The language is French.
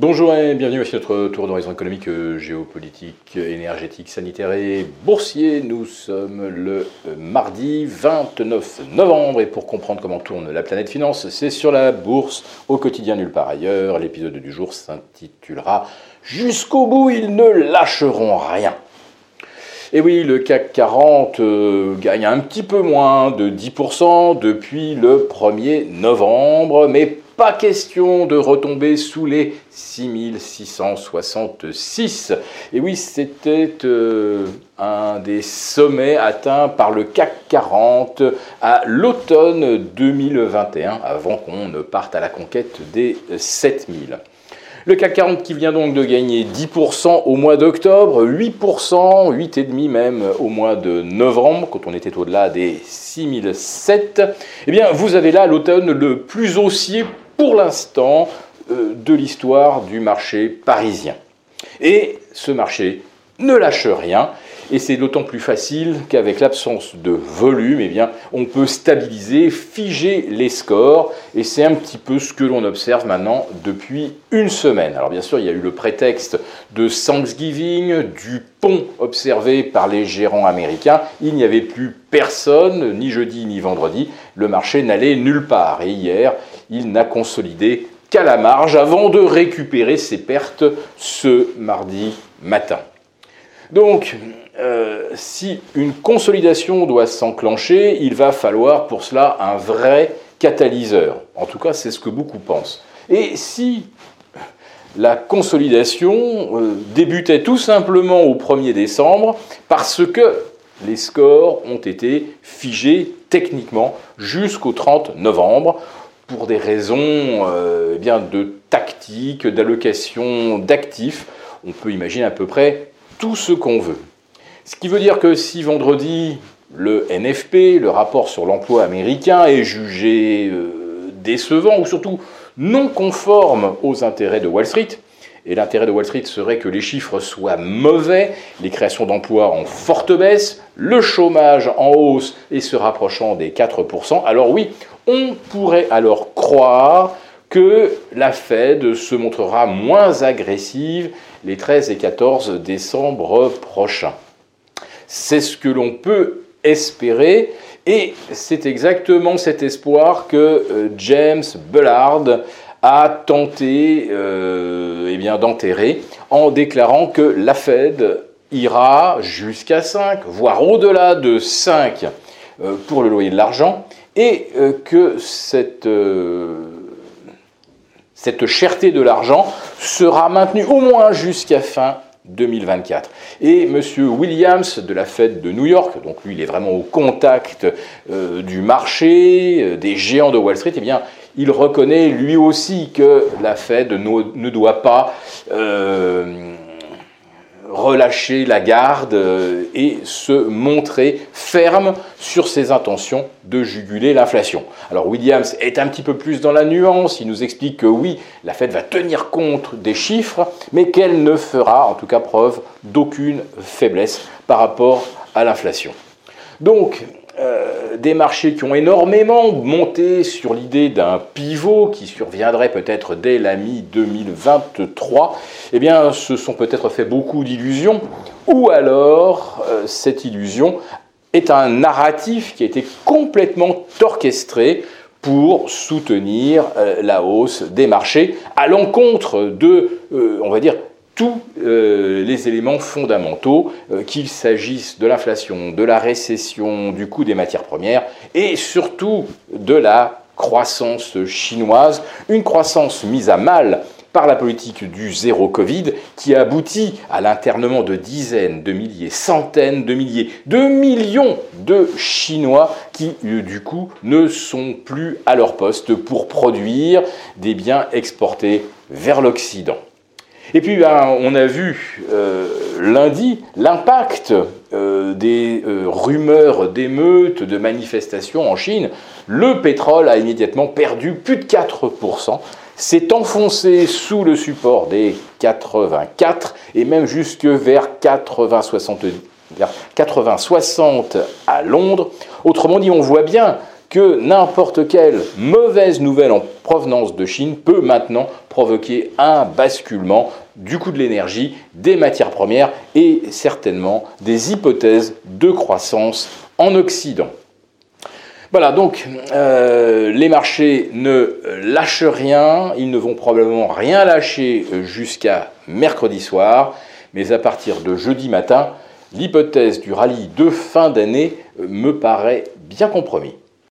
Bonjour et bienvenue, voici notre tour d'horizon économique, géopolitique, énergétique, sanitaire et boursier. Nous sommes le mardi 29 novembre et pour comprendre comment tourne la planète finance, c'est sur la bourse au quotidien nulle part ailleurs. L'épisode du jour s'intitulera Jusqu'au bout, ils ne lâcheront rien. Et oui, le CAC 40 euh, gagne un petit peu moins de 10% depuis le 1er novembre, mais pas question de retomber sous les 6666. Et oui, c'était euh, un des sommets atteints par le CAC 40 à l'automne 2021, avant qu'on ne parte à la conquête des 7000. Le CAC 40 qui vient donc de gagner 10% au mois d'octobre, 8%, 8,5% même au mois de novembre, quand on était au-delà des 6007. Eh bien, vous avez là l'automne le plus haussier pour l'instant euh, de l'histoire du marché parisien. Et ce marché ne lâche rien. Et c'est d'autant plus facile qu'avec l'absence de volume, eh bien, on peut stabiliser, figer les scores. Et c'est un petit peu ce que l'on observe maintenant depuis une semaine. Alors bien sûr, il y a eu le prétexte de Thanksgiving, du pont observé par les gérants américains. Il n'y avait plus personne, ni jeudi ni vendredi. Le marché n'allait nulle part. Et hier, il n'a consolidé qu'à la marge avant de récupérer ses pertes ce mardi matin. Donc, euh, si une consolidation doit s'enclencher, il va falloir pour cela un vrai catalyseur. En tout cas, c'est ce que beaucoup pensent. Et si la consolidation euh, débutait tout simplement au 1er décembre, parce que les scores ont été figés techniquement jusqu'au 30 novembre, pour des raisons euh, eh de tactique, d'allocation d'actifs. On peut imaginer à peu près tout ce qu'on veut. Ce qui veut dire que si vendredi, le NFP, le rapport sur l'emploi américain, est jugé euh, décevant ou surtout non conforme aux intérêts de Wall Street, et l'intérêt de Wall Street serait que les chiffres soient mauvais, les créations d'emplois en forte baisse, le chômage en hausse et se rapprochant des 4%, alors oui, on pourrait alors croire que la Fed se montrera moins agressive les 13 et 14 décembre prochains. C'est ce que l'on peut espérer et c'est exactement cet espoir que euh, James Bullard a tenté euh, eh bien, d'enterrer en déclarant que la Fed ira jusqu'à 5, voire au-delà de 5 euh, pour le loyer de l'argent, et euh, que cette, cette cherté de l'argent sera maintenue au moins jusqu'à fin 2024. Et M. Williams de la Fed de New York, donc lui il est vraiment au contact du marché, des géants de Wall Street, eh bien il reconnaît lui aussi que la Fed ne, doit pas relâcher la garde euh, et se montrer ferme sur ses intentions de juguler l'inflation. Alors Williams est un petit peu plus dans la nuance, il nous explique que oui, la Fed va tenir compte des chiffres, mais qu'elle ne fera en tout cas preuve d'aucune faiblesse par rapport à l'inflation. Donc, euh, des marchés qui ont énormément monté sur l'idée d'un pivot qui surviendrait peut-être dès la mi-2023, eh bien, se sont peut-être fait beaucoup d'illusions, ou alors euh, cette illusion est un narratif qui a été complètement orchestré pour soutenir euh, la hausse des marchés à l'encontre de, on va dire, tous euh, les éléments fondamentaux, euh, qu'il s'agisse de l'inflation, de la récession, du coût des matières premières et surtout de la croissance chinoise, une croissance mise à mal par la politique du zéro Covid qui aboutit à l'internement de dizaines de milliers, centaines de milliers, de millions de Chinois qui, euh, du coup, ne sont plus à leur poste pour produire des biens exportés vers l'Occident. Et puis, ben, on a vu euh, lundi l'impact euh, des euh, rumeurs d'émeutes, de manifestations en Chine. Le pétrole a immédiatement perdu plus de 4%, s'est enfoncé sous le support des 84 et même jusque vers 80, 60 à Londres. Autrement dit, on voit bien que n'importe quelle mauvaise nouvelle en provenance de Chine peut maintenant provoquer un basculement du coût de l'énergie, des matières premières et certainement des hypothèses de croissance en Occident. Voilà, donc euh, les marchés ne lâchent rien, ils ne vont probablement rien lâcher jusqu'à mercredi soir, mais à partir de jeudi matin, l'hypothèse du rallye de fin d'année me paraît bien compromis.